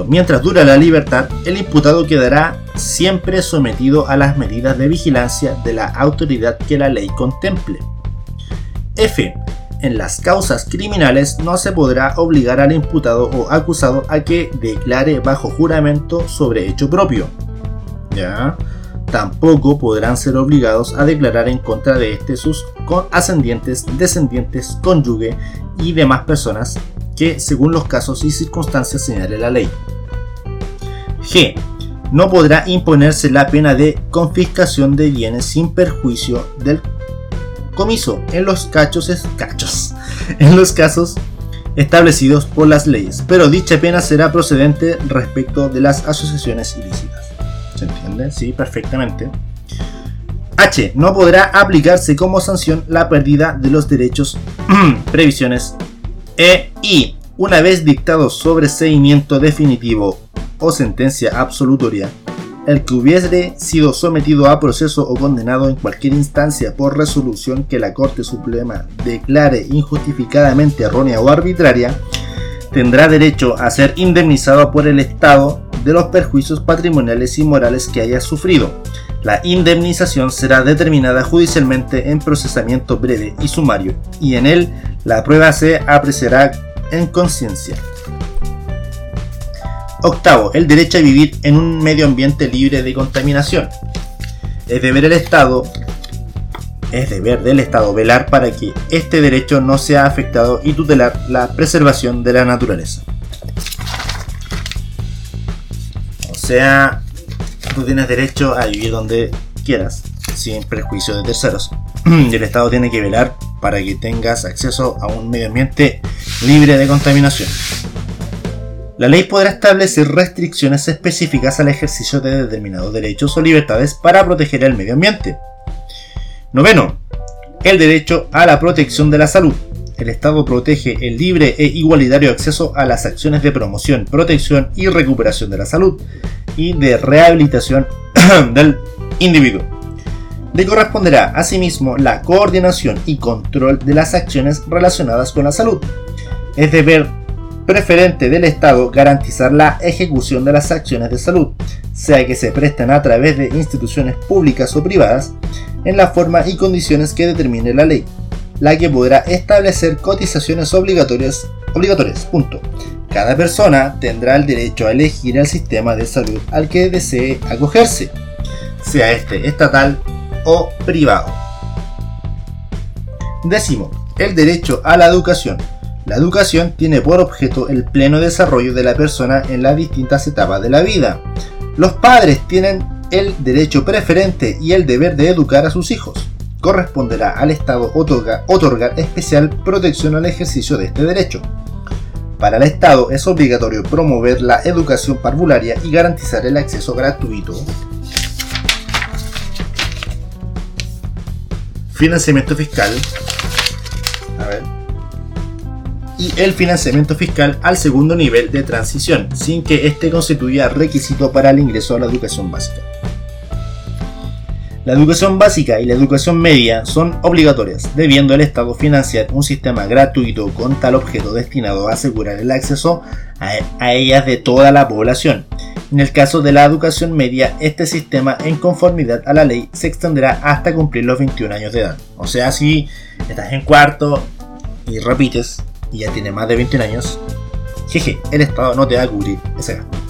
[SPEAKER 1] Mientras dura la libertad, el imputado quedará siempre sometido a las medidas de vigilancia de la autoridad que la ley contemple. F. En las causas criminales no se podrá obligar al imputado o acusado a que declare bajo juramento sobre hecho propio. ¿Ya? Tampoco podrán ser obligados a declarar en contra de este sus ascendientes, descendientes, cónyuge y demás personas que según los casos y circunstancias señale la ley. G. No podrá imponerse la pena de confiscación de bienes sin perjuicio del comiso en los cachos, cachos, [LAUGHS] en los casos establecidos por las leyes, pero dicha pena será procedente respecto de las asociaciones ilícitas. ¿Se entiende? Sí, perfectamente. H. No podrá aplicarse como sanción la pérdida de los derechos, [CLEARS THROAT] previsiones e y una vez dictado sobreseimiento definitivo o sentencia absolutoria, el que hubiese sido sometido a proceso o condenado en cualquier instancia por resolución que la Corte Suprema declare injustificadamente errónea o arbitraria, tendrá derecho a ser indemnizado por el Estado de los perjuicios patrimoniales y morales que haya sufrido. La indemnización será determinada judicialmente en procesamiento breve y sumario, y en él la prueba se apreciará en conciencia. Octavo, el derecho a vivir en un medio ambiente libre de contaminación. Es deber del Estado, es deber del Estado velar para que este derecho no sea afectado y tutelar la preservación de la naturaleza. Sea, tú tienes derecho a vivir donde quieras, sin prejuicio de terceros. y [CLEARS THROAT] el Estado tiene que velar para que tengas acceso a un medio ambiente libre de contaminación. La ley podrá establecer restricciones específicas al ejercicio de determinados derechos o libertades para proteger el medio ambiente. Noveno, el derecho a la protección de la salud. El Estado protege el libre e igualitario acceso a las acciones de promoción, protección y recuperación de la salud y de rehabilitación [CLEARS THROAT] del individuo Le corresponderá asimismo la coordinación y control de las acciones relacionadas con la salud. Es deber preferente del Estado garantizar la ejecución de las acciones de salud, sea que se presten a través de instituciones públicas o privadas, en la forma y condiciones que determine la ley, la que podrá establecer cotizaciones obligatorias. obligatorias punto. Cada persona tendrá el derecho a elegir el sistema de salud al que desee acogerse, sea este estatal o privado. Décimo, el derecho a la educación. La educación tiene por objeto el pleno desarrollo de la persona en las distintas etapas de la vida. Los padres tienen el derecho preferente y el deber de educar a sus hijos. Corresponderá al Estado otorgar especial protección al ejercicio de este derecho. Para el Estado es obligatorio promover la educación parvularia y garantizar el acceso gratuito financiamiento fiscal y el financiamiento fiscal al segundo nivel de transición, sin que éste constituya requisito para el ingreso a la educación básica. La educación básica y la educación media son obligatorias, debiendo el Estado financiar un sistema gratuito con tal objeto destinado a asegurar el acceso a, ellas de toda la población. En el caso de la educación media, este sistema en conformidad a la ley se extenderá hasta cumplir los 21 años de edad. O sea, si estás en cuarto y repites y ya tienes más de 21 años, jeje, el Estado no te va a cubrir ese gasto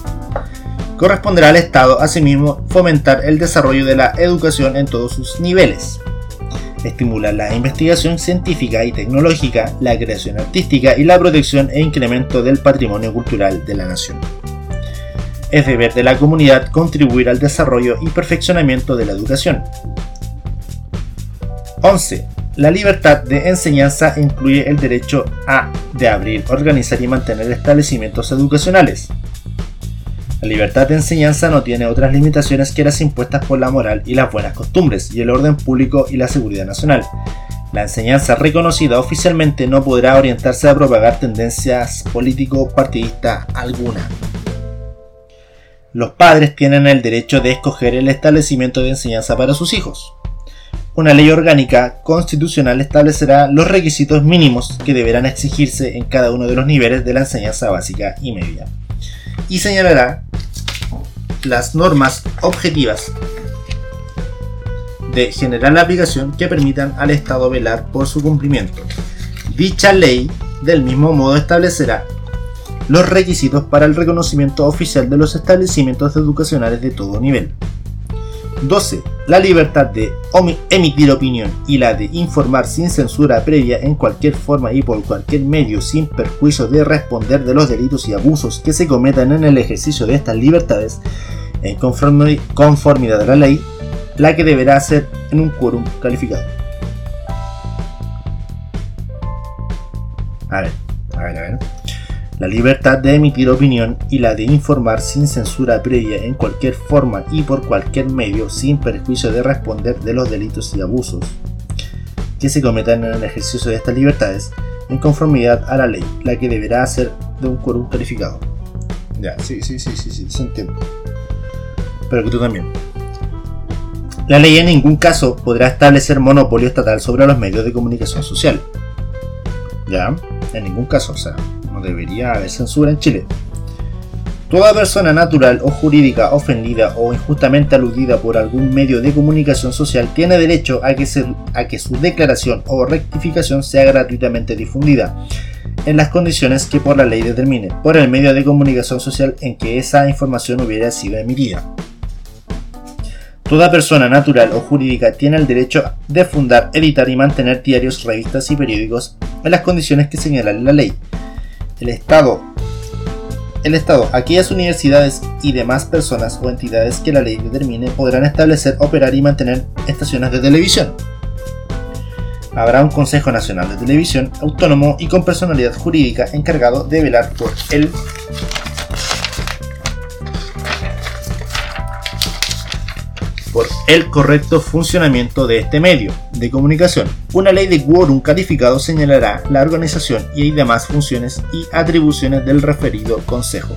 [SPEAKER 1] corresponderá al Estado asimismo fomentar el desarrollo de la educación en todos sus niveles, estimular la investigación científica y tecnológica, la creación artística y la protección e incremento del patrimonio cultural de la nación. Es deber de la comunidad contribuir al desarrollo y perfeccionamiento de la educación. 11. La libertad de enseñanza incluye el derecho a de abrir, organizar y mantener establecimientos educacionales, la libertad de enseñanza no tiene otras limitaciones que las impuestas por la moral y las buenas costumbres y el orden público y la seguridad nacional. La enseñanza reconocida oficialmente no podrá orientarse a propagar tendencias político-partidistas alguna. Los padres tienen el derecho de escoger el establecimiento de enseñanza para sus hijos. Una ley orgánica constitucional establecerá los requisitos mínimos que deberán exigirse en cada uno de los niveles de la enseñanza básica y media y señalará las normas objetivas de general aplicación que permitan al Estado velar por su cumplimiento. Dicha ley, del mismo modo, establecerá los requisitos para el reconocimiento oficial de los establecimientos educacionales de todo nivel. 12. La libertad de emitir opinión y la de informar sin censura previa en cualquier forma y por cualquier medio sin perjuicio de responder de los delitos y abusos que se cometan en el ejercicio de estas libertades en conformidad a la ley, la que deberá ser en un quórum calificado. A ver, a ver, a ver la libertad de emitir opinión y la de informar sin censura previa en cualquier forma y por cualquier medio sin perjuicio de responder de los delitos y abusos que se cometan en el ejercicio de estas libertades en conformidad a la ley, la que deberá ser de un quórum calificado. Ya, sí, sí, sí, sí, sí, se entiende. Pero que tú también. La ley en ningún caso podrá establecer monopolio estatal sobre los medios de comunicación social. Ya, en ningún caso, o sea, debería haber censura en Chile. Toda persona natural o jurídica ofendida o injustamente aludida por algún medio de comunicación social tiene derecho a que, a que su declaración o rectificación sea gratuitamente difundida, en las condiciones que por la ley determine, por el medio de comunicación social en que esa información hubiera sido emitida. Toda persona natural o jurídica tiene el derecho de fundar, editar y mantener diarios, revistas y periódicos en las condiciones que señala la ley el Estado. El Estado, aquellas universidades y demás personas o entidades que la ley determine podrán establecer, operar y mantener estaciones de televisión. Habrá un Consejo Nacional de Televisión autónomo y con personalidad jurídica encargado de velar por el el correcto funcionamiento de este medio de comunicación. Una ley de quórum calificado señalará la organización y demás funciones y atribuciones del referido Consejo.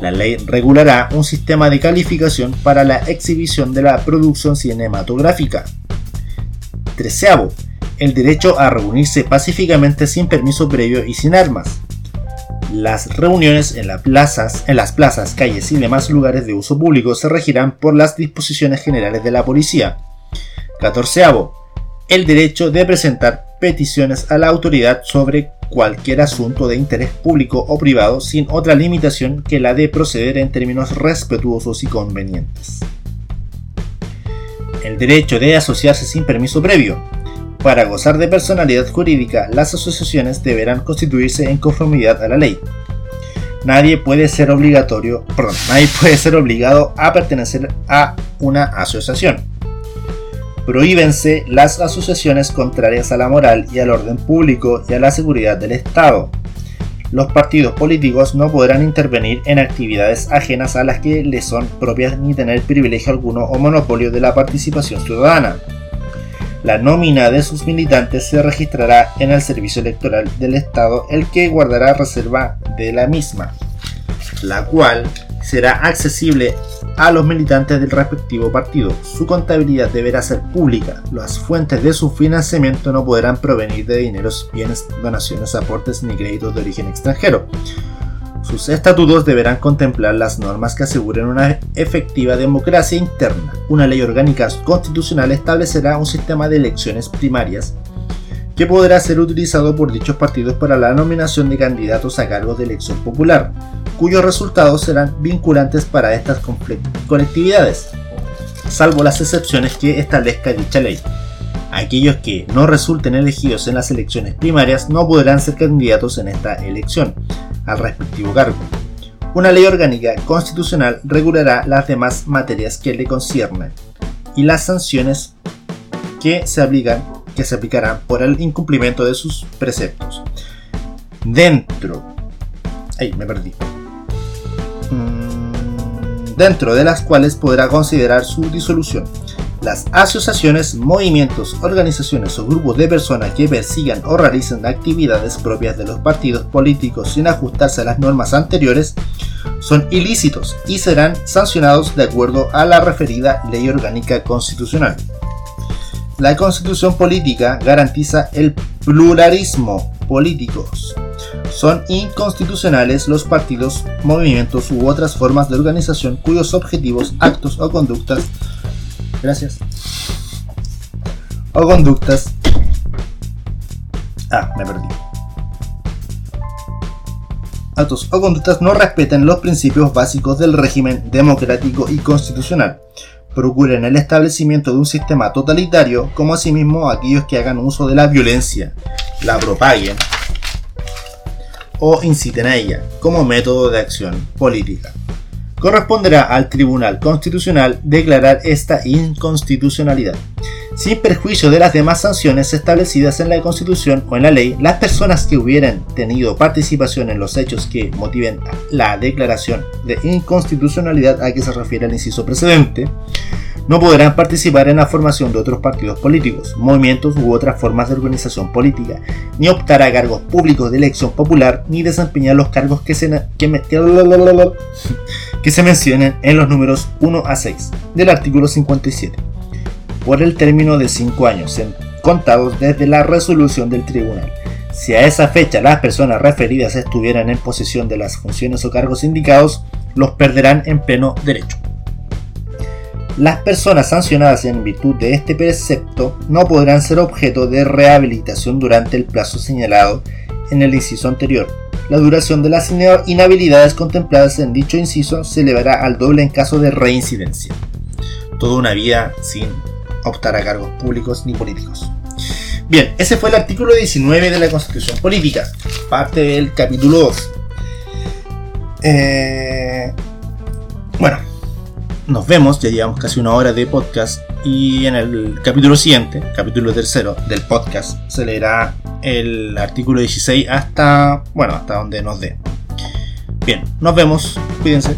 [SPEAKER 1] La ley regulará un sistema de calificación para la exhibición de la producción cinematográfica. Treceavo, el derecho a reunirse pacíficamente sin permiso previo y sin armas. Las reuniones en, las plazas, en las plazas, calles y demás lugares de uso público se regirán por las disposiciones generales de la policía. 14. El derecho de presentar peticiones a la autoridad sobre cualquier asunto de interés público o privado sin otra limitación que la de proceder en términos respetuosos y convenientes. El derecho de asociarse sin permiso previo. Para gozar de personalidad jurídica, las asociaciones deberán constituirse en conformidad a la ley. Nadie puede ser obligatorio, perdón, nadie [LAUGHS] puede ser obligado a pertenecer a una asociación. Prohíbense las asociaciones contrarias a la moral y al orden público y a la seguridad del Estado. Los partidos políticos no podrán intervenir en actividades ajenas a las que les son propias ni tener privilegio alguno o monopolio de la participación ciudadana. La nómina de sus militantes se registrará en el Servicio Electoral del Estado, el que guardará reserva de la misma, la cual será accesible a los militantes del respectivo partido. Su contabilidad deberá ser pública. Las fuentes de su financiamiento no podrán provenir de dineros, bienes, donaciones, aportes ni créditos de origen extranjero. Sus estatutos deberán contemplar las normas que aseguren una efectiva democracia interna. Una ley orgánica constitucional establecerá un sistema de elecciones primarias que podrá ser utilizado por dichos partidos para la nominación de candidatos a cargos de elección popular cuyos resultados serán vinculantes para estas colectividades, salvo las excepciones que establezca dicha ley. Aquellos que no resulten elegidos en las elecciones primarias no podrán ser candidatos en esta elección al respectivo cargo. Una ley orgánica constitucional regulará las demás materias que le conciernen y las sanciones que se aplicarán por el incumplimiento de sus preceptos. Dentro. Ay, me perdí dentro de las cuales podrá considerar su disolución. Las asociaciones, movimientos, organizaciones o grupos de personas que persigan o realicen actividades propias de los partidos políticos sin ajustarse a las normas anteriores son ilícitos y serán sancionados de acuerdo a la referida ley orgánica constitucional. La constitución política garantiza el pluralismo político son inconstitucionales los partidos, movimientos u otras formas de organización cuyos objetivos, actos o conductas gracias. O conductas. Ah, me perdí. Actos o conductas no respeten los principios básicos del régimen democrático y constitucional. Procuren el establecimiento de un sistema totalitario como asimismo aquellos que hagan uso de la violencia la propaguen o inciten a ella como método de acción política. Corresponderá al Tribunal Constitucional declarar esta inconstitucionalidad. Sin perjuicio de las demás sanciones establecidas en la Constitución o en la ley, las personas que hubieran tenido participación en los hechos que motiven la declaración de inconstitucionalidad a que se refiere el inciso precedente, no podrán participar en la formación de otros partidos políticos, movimientos u otras formas de organización política, ni optar a cargos públicos de elección popular, ni desempeñar los cargos que se, que, [LAUGHS] se mencionen en los números 1 a 6 del artículo 57, por el término de 5 años, contados desde la resolución del tribunal. Si a esa fecha las personas referidas estuvieran en posesión de las funciones o cargos indicados, los perderán en pleno derecho. Las personas sancionadas en virtud de este precepto no podrán ser objeto de rehabilitación durante el plazo señalado en el inciso anterior. La duración de las inhabilidades contempladas en dicho inciso se elevará al doble en caso de reincidencia. Toda una vida sin optar a cargos públicos ni políticos. Bien, ese fue el artículo 19 de la Constitución Política, parte del capítulo 2. Eh, bueno, nos vemos, ya llevamos casi una hora de podcast y en el capítulo siguiente, capítulo tercero del podcast, se leerá el artículo 16 hasta, bueno, hasta donde nos dé. Bien, nos vemos, cuídense.